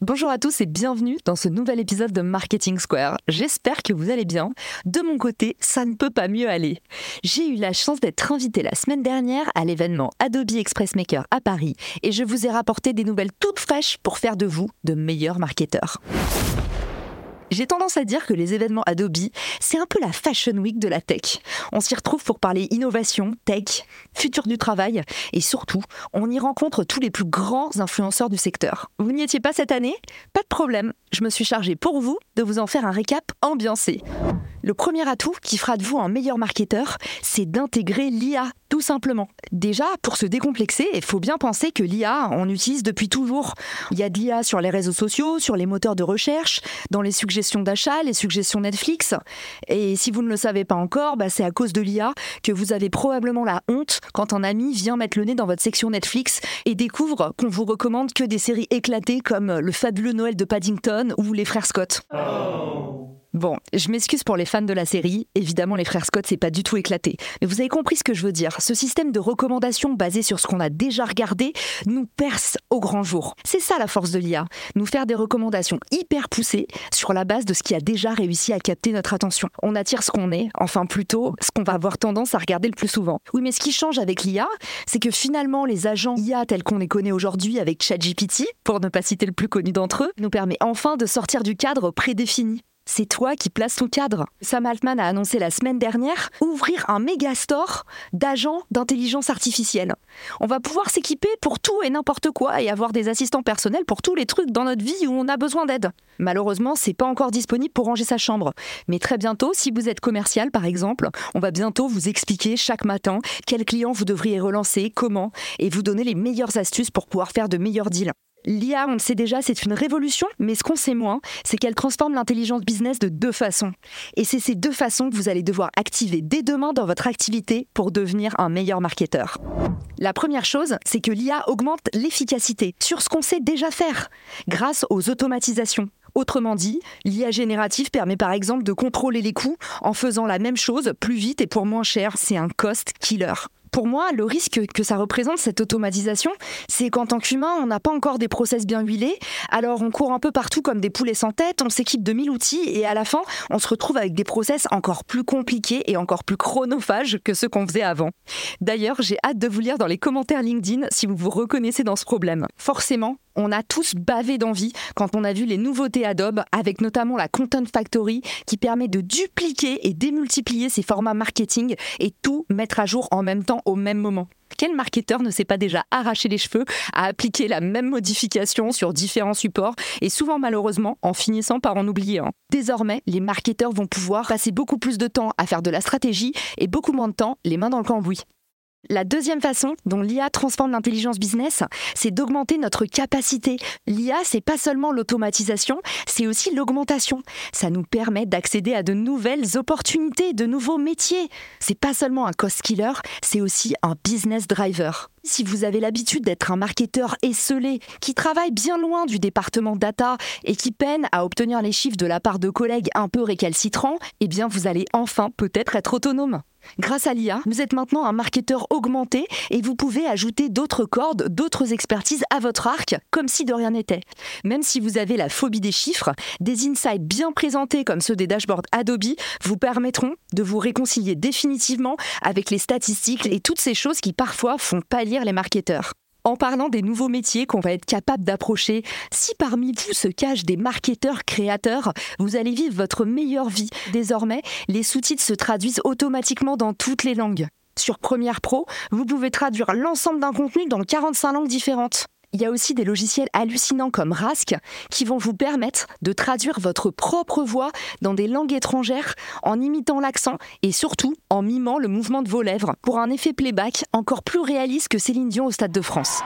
Bonjour à tous et bienvenue dans ce nouvel épisode de Marketing Square. J'espère que vous allez bien. De mon côté, ça ne peut pas mieux aller. J'ai eu la chance d'être invitée la semaine dernière à l'événement Adobe Express Maker à Paris et je vous ai rapporté des nouvelles toutes fraîches pour faire de vous de meilleurs marketeurs. J'ai tendance à dire que les événements Adobe, c'est un peu la Fashion Week de la tech. On s'y retrouve pour parler innovation, tech, futur du travail et surtout, on y rencontre tous les plus grands influenceurs du secteur. Vous n'y étiez pas cette année? Pas de problème, je me suis chargée pour vous de vous en faire un récap ambiancé. Le premier atout qui fera de vous un meilleur marketeur, c'est d'intégrer l'IA, tout simplement. Déjà, pour se décomplexer, il faut bien penser que l'IA, on utilise depuis toujours. Il y a de l'IA sur les réseaux sociaux, sur les moteurs de recherche, dans les suggestions d'achat, les suggestions Netflix. Et si vous ne le savez pas encore, bah c'est à cause de l'IA que vous avez probablement la honte quand un ami vient mettre le nez dans votre section Netflix et découvre qu'on vous recommande que des séries éclatées comme Le fabuleux Noël de Paddington ou Les Frères Scott. Oh. Bon, je m'excuse pour les fans de la série, évidemment les frères Scott c'est pas du tout éclaté. Mais vous avez compris ce que je veux dire, ce système de recommandation basé sur ce qu'on a déjà regardé nous perce au grand jour. C'est ça la force de l'IA, nous faire des recommandations hyper poussées sur la base de ce qui a déjà réussi à capter notre attention. On attire ce qu'on est, enfin plutôt ce qu'on va avoir tendance à regarder le plus souvent. Oui mais ce qui change avec l'IA, c'est que finalement les agents IA tels qu'on les connaît aujourd'hui avec ChatGPT, pour ne pas citer le plus connu d'entre eux, nous permet enfin de sortir du cadre prédéfini c'est toi qui places ton cadre. Sam Altman a annoncé la semaine dernière ouvrir un méga store d'agents d'intelligence artificielle. On va pouvoir s'équiper pour tout et n'importe quoi et avoir des assistants personnels pour tous les trucs dans notre vie où on a besoin d'aide. Malheureusement, c'est pas encore disponible pour ranger sa chambre. Mais très bientôt, si vous êtes commercial par exemple, on va bientôt vous expliquer chaque matin quels clients vous devriez relancer, comment, et vous donner les meilleures astuces pour pouvoir faire de meilleurs deals. L'IA, on le sait déjà, c'est une révolution, mais ce qu'on sait moins, c'est qu'elle transforme l'intelligence business de deux façons. Et c'est ces deux façons que vous allez devoir activer dès demain dans votre activité pour devenir un meilleur marketeur. La première chose, c'est que l'IA augmente l'efficacité sur ce qu'on sait déjà faire, grâce aux automatisations. Autrement dit, l'IA générative permet par exemple de contrôler les coûts en faisant la même chose plus vite et pour moins cher. C'est un cost killer pour moi, le risque que ça représente, cette automatisation, c'est qu'en tant qu'humain, on n'a pas encore des process bien huilés. Alors, on court un peu partout comme des poulets sans tête, on s'équipe de mille outils et à la fin, on se retrouve avec des process encore plus compliqués et encore plus chronophages que ceux qu'on faisait avant. D'ailleurs, j'ai hâte de vous lire dans les commentaires LinkedIn si vous vous reconnaissez dans ce problème. Forcément, on a tous bavé d'envie quand on a vu les nouveautés Adobe, avec notamment la Content Factory qui permet de dupliquer et démultiplier ses formats marketing et tout mettre à jour en même temps au même moment. Quel marketeur ne s'est pas déjà arraché les cheveux à appliquer la même modification sur différents supports et souvent malheureusement en finissant par en oublier un? Désormais, les marketeurs vont pouvoir passer beaucoup plus de temps à faire de la stratégie et beaucoup moins de temps les mains dans le cambouis. La deuxième façon dont l'IA transforme l'intelligence business, c'est d'augmenter notre capacité. L'IA, c'est pas seulement l'automatisation, c'est aussi l'augmentation. Ça nous permet d'accéder à de nouvelles opportunités, de nouveaux métiers. C'est pas seulement un cost killer, c'est aussi un business driver. Si vous avez l'habitude d'être un marketeur esselé, qui travaille bien loin du département data et qui peine à obtenir les chiffres de la part de collègues un peu récalcitrants, eh bien vous allez enfin peut-être être autonome. Grâce à l'IA, vous êtes maintenant un marketeur augmenté et vous pouvez ajouter d'autres cordes, d'autres expertises à votre arc, comme si de rien n'était. Même si vous avez la phobie des chiffres, des insights bien présentés comme ceux des dashboards Adobe vous permettront de vous réconcilier définitivement avec les statistiques et toutes ces choses qui parfois font pâlir les marketeurs. En parlant des nouveaux métiers qu'on va être capable d'approcher, si parmi vous se cachent des marketeurs créateurs, vous allez vivre votre meilleure vie. Désormais, les sous-titres se traduisent automatiquement dans toutes les langues. Sur Premiere Pro, vous pouvez traduire l'ensemble d'un contenu dans 45 langues différentes. Il y a aussi des logiciels hallucinants comme Rask qui vont vous permettre de traduire votre propre voix dans des langues étrangères en imitant l'accent et surtout en mimant le mouvement de vos lèvres pour un effet playback encore plus réaliste que Céline Dion au Stade de France.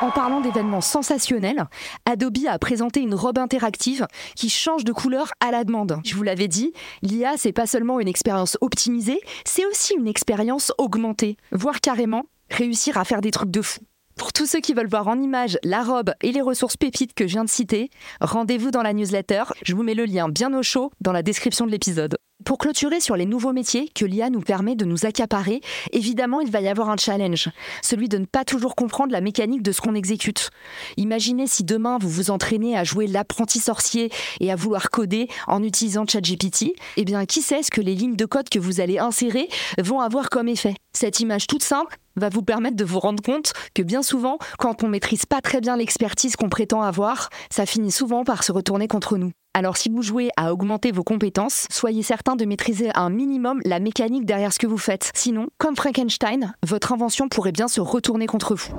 En parlant d'événements sensationnels, Adobe a présenté une robe interactive qui change de couleur à la demande. Je vous l'avais dit, l'IA, c'est pas seulement une expérience optimisée, c'est aussi une expérience augmentée, voire carrément réussir à faire des trucs de fou. Pour tous ceux qui veulent voir en image la robe et les ressources pépites que je viens de citer, rendez-vous dans la newsletter. Je vous mets le lien bien au chaud dans la description de l'épisode. Pour clôturer sur les nouveaux métiers que l'IA nous permet de nous accaparer, évidemment, il va y avoir un challenge, celui de ne pas toujours comprendre la mécanique de ce qu'on exécute. Imaginez si demain vous vous entraînez à jouer l'apprenti sorcier et à vouloir coder en utilisant ChatGPT, eh bien, qui sait ce que les lignes de code que vous allez insérer vont avoir comme effet? Cette image toute simple va vous permettre de vous rendre compte que bien souvent, quand on maîtrise pas très bien l'expertise qu'on prétend avoir, ça finit souvent par se retourner contre nous. Alors si vous jouez à augmenter vos compétences, soyez certain de maîtriser un minimum la mécanique derrière ce que vous faites. Sinon, comme Frankenstein, votre invention pourrait bien se retourner contre vous.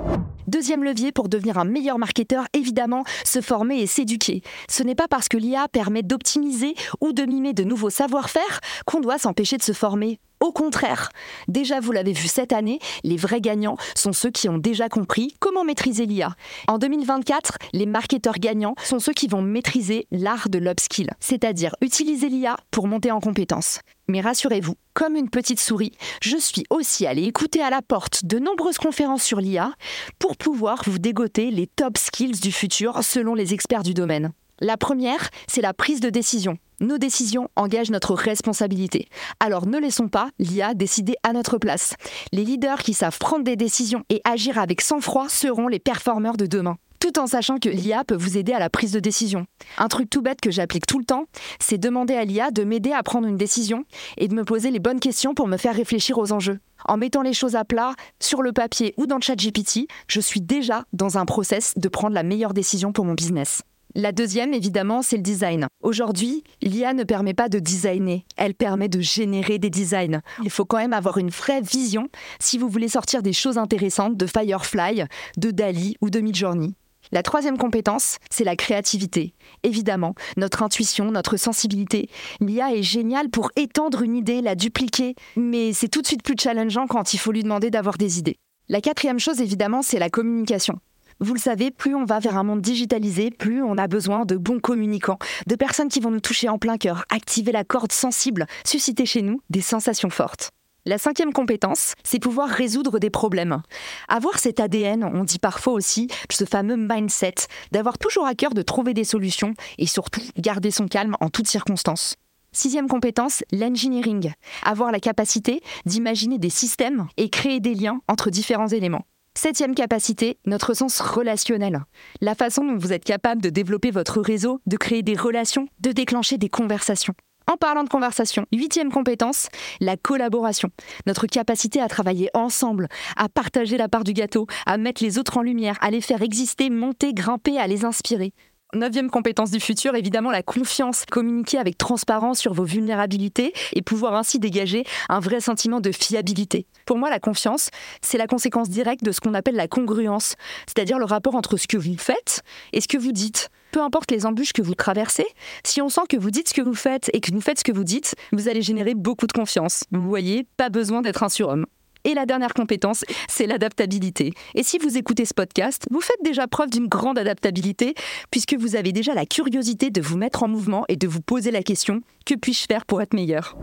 Deuxième levier pour devenir un meilleur marketeur, évidemment, se former et s'éduquer. Ce n'est pas parce que l'IA permet d'optimiser ou de mimer de nouveaux savoir-faire qu'on doit s'empêcher de se former. Au contraire, déjà vous l'avez vu cette année, les vrais gagnants sont ceux qui ont déjà compris comment maîtriser l'IA. En 2024, les marketeurs gagnants sont ceux qui vont maîtriser l'art de l'upskill, c'est-à-dire utiliser l'IA pour monter en compétences. Mais rassurez-vous, comme une petite souris, je suis aussi allée écouter à la porte de nombreuses conférences sur l'IA pour pouvoir vous dégoter les top skills du futur selon les experts du domaine. La première, c'est la prise de décision. Nos décisions engagent notre responsabilité. Alors ne laissons pas l'IA décider à notre place. Les leaders qui savent prendre des décisions et agir avec sang-froid seront les performeurs de demain tout en sachant que l'IA peut vous aider à la prise de décision. Un truc tout bête que j'applique tout le temps, c'est demander à l'IA de m'aider à prendre une décision et de me poser les bonnes questions pour me faire réfléchir aux enjeux. En mettant les choses à plat sur le papier ou dans le chat GPT, je suis déjà dans un process de prendre la meilleure décision pour mon business. La deuxième, évidemment, c'est le design. Aujourd'hui, l'IA ne permet pas de designer, elle permet de générer des designs. Il faut quand même avoir une vraie vision si vous voulez sortir des choses intéressantes de Firefly, de Dali ou de Midjourney. La troisième compétence, c'est la créativité. Évidemment, notre intuition, notre sensibilité. L'IA est géniale pour étendre une idée, la dupliquer, mais c'est tout de suite plus challengeant quand il faut lui demander d'avoir des idées. La quatrième chose, évidemment, c'est la communication. Vous le savez, plus on va vers un monde digitalisé, plus on a besoin de bons communicants, de personnes qui vont nous toucher en plein cœur, activer la corde sensible, susciter chez nous des sensations fortes. La cinquième compétence, c'est pouvoir résoudre des problèmes. Avoir cet ADN, on dit parfois aussi ce fameux mindset, d'avoir toujours à cœur de trouver des solutions et surtout garder son calme en toutes circonstances. Sixième compétence, l'engineering. Avoir la capacité d'imaginer des systèmes et créer des liens entre différents éléments. Septième capacité, notre sens relationnel. La façon dont vous êtes capable de développer votre réseau, de créer des relations, de déclencher des conversations. En parlant de conversation, huitième compétence, la collaboration. Notre capacité à travailler ensemble, à partager la part du gâteau, à mettre les autres en lumière, à les faire exister, monter, grimper, à les inspirer. Neuvième compétence du futur, évidemment la confiance. Communiquer avec transparence sur vos vulnérabilités et pouvoir ainsi dégager un vrai sentiment de fiabilité. Pour moi, la confiance, c'est la conséquence directe de ce qu'on appelle la congruence, c'est-à-dire le rapport entre ce que vous faites et ce que vous dites. Peu importe les embûches que vous traversez, si on sent que vous dites ce que vous faites et que vous faites ce que vous dites, vous allez générer beaucoup de confiance. Vous voyez, pas besoin d'être un surhomme. Et la dernière compétence, c'est l'adaptabilité. Et si vous écoutez ce podcast, vous faites déjà preuve d'une grande adaptabilité, puisque vous avez déjà la curiosité de vous mettre en mouvement et de vous poser la question, que puis-je faire pour être meilleur?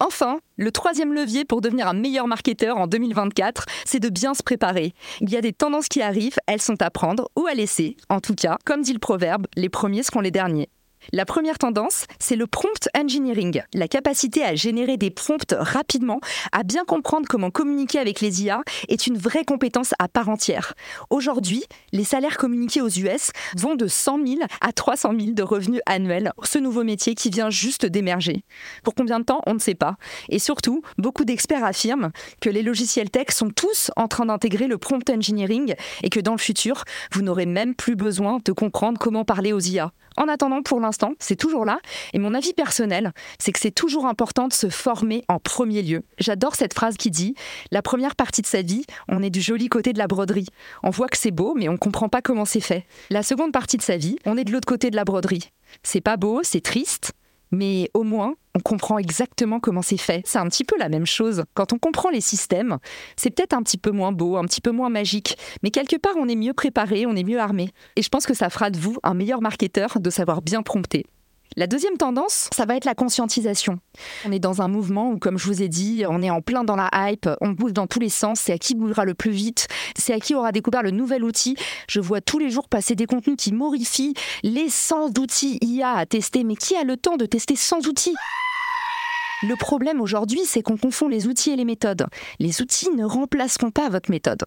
Enfin, le troisième levier pour devenir un meilleur marketeur en 2024, c'est de bien se préparer. Il y a des tendances qui arrivent, elles sont à prendre ou à laisser. En tout cas, comme dit le proverbe, les premiers seront les derniers. La première tendance, c'est le prompt engineering, la capacité à générer des prompts rapidement, à bien comprendre comment communiquer avec les IA est une vraie compétence à part entière. Aujourd'hui, les salaires communiqués aux US vont de 100 000 à 300 000 de revenus annuels pour ce nouveau métier qui vient juste d'émerger. Pour combien de temps, on ne sait pas. Et surtout, beaucoup d'experts affirment que les logiciels tech sont tous en train d'intégrer le prompt engineering et que dans le futur, vous n'aurez même plus besoin de comprendre comment parler aux IA. En attendant, pour l'instant, c'est toujours là. Et mon avis personnel, c'est que c'est toujours important de se former en premier lieu. J'adore cette phrase qui dit La première partie de sa vie, on est du joli côté de la broderie. On voit que c'est beau, mais on ne comprend pas comment c'est fait. La seconde partie de sa vie, on est de l'autre côté de la broderie. C'est pas beau, c'est triste, mais au moins, on comprend exactement comment c'est fait. C'est un petit peu la même chose. Quand on comprend les systèmes, c'est peut-être un petit peu moins beau, un petit peu moins magique, mais quelque part, on est mieux préparé, on est mieux armé. Et je pense que ça fera de vous un meilleur marketeur de savoir bien prompter. La deuxième tendance, ça va être la conscientisation. On est dans un mouvement où, comme je vous ai dit, on est en plein dans la hype, on bouge dans tous les sens, c'est à qui bougera le plus vite, c'est à qui aura découvert le nouvel outil. Je vois tous les jours passer des contenus qui morifient les 100 d'outils IA à tester, mais qui a le temps de tester 100 outils? Le problème aujourd'hui, c'est qu'on confond les outils et les méthodes. Les outils ne remplaceront pas votre méthode.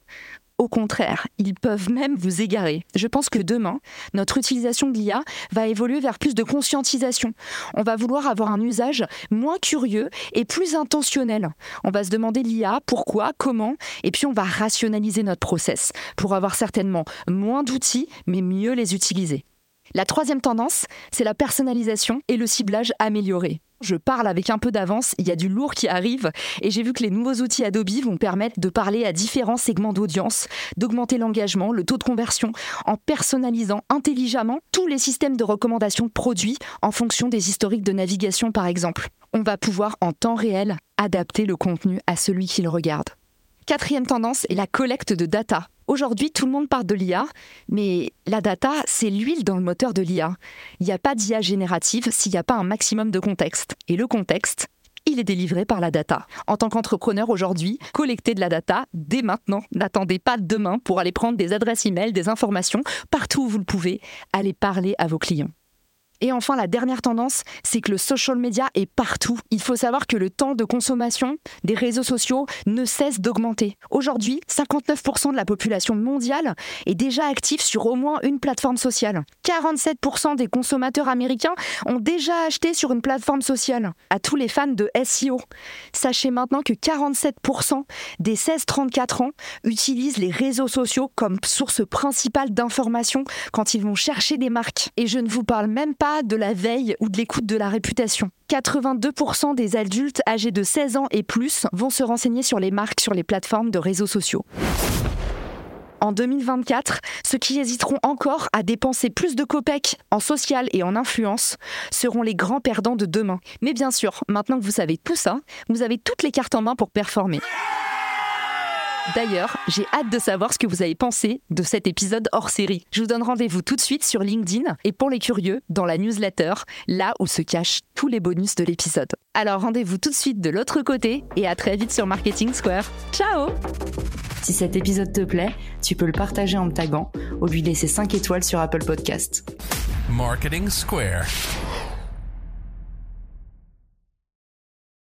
Au contraire, ils peuvent même vous égarer. Je pense que demain, notre utilisation de l'IA va évoluer vers plus de conscientisation. On va vouloir avoir un usage moins curieux et plus intentionnel. On va se demander l'IA, pourquoi, comment, et puis on va rationaliser notre process pour avoir certainement moins d'outils, mais mieux les utiliser. La troisième tendance, c'est la personnalisation et le ciblage amélioré. Je parle avec un peu d'avance, il y a du lourd qui arrive et j'ai vu que les nouveaux outils Adobe vont permettre de parler à différents segments d'audience, d'augmenter l'engagement, le taux de conversion en personnalisant intelligemment tous les systèmes de recommandation produits en fonction des historiques de navigation par exemple. On va pouvoir en temps réel adapter le contenu à celui qui le regarde. Quatrième tendance est la collecte de data. Aujourd'hui, tout le monde parle de l'IA, mais la data, c'est l'huile dans le moteur de l'IA. Il n'y a pas d'IA générative s'il n'y a pas un maximum de contexte. Et le contexte, il est délivré par la data. En tant qu'entrepreneur aujourd'hui, collectez de la data dès maintenant. N'attendez pas demain pour aller prendre des adresses e-mail, des informations. Partout où vous le pouvez, allez parler à vos clients. Et enfin, la dernière tendance, c'est que le social media est partout. Il faut savoir que le temps de consommation des réseaux sociaux ne cesse d'augmenter. Aujourd'hui, 59% de la population mondiale est déjà active sur au moins une plateforme sociale. 47% des consommateurs américains ont déjà acheté sur une plateforme sociale. À tous les fans de SEO, sachez maintenant que 47% des 16-34 ans utilisent les réseaux sociaux comme source principale d'information quand ils vont chercher des marques. Et je ne vous parle même pas de la veille ou de l'écoute de la réputation. 82% des adultes âgés de 16 ans et plus vont se renseigner sur les marques sur les plateformes de réseaux sociaux. En 2024, ceux qui hésiteront encore à dépenser plus de copecs en social et en influence seront les grands perdants de demain. Mais bien sûr, maintenant que vous savez tout ça, vous avez toutes les cartes en main pour performer. D'ailleurs, j'ai hâte de savoir ce que vous avez pensé de cet épisode hors série. Je vous donne rendez-vous tout de suite sur LinkedIn et pour les curieux, dans la newsletter, là où se cachent tous les bonus de l'épisode. Alors rendez-vous tout de suite de l'autre côté et à très vite sur Marketing Square. Ciao Si cet épisode te plaît, tu peux le partager en me taguant ou lui laisser 5 étoiles sur Apple Podcast. Marketing Square.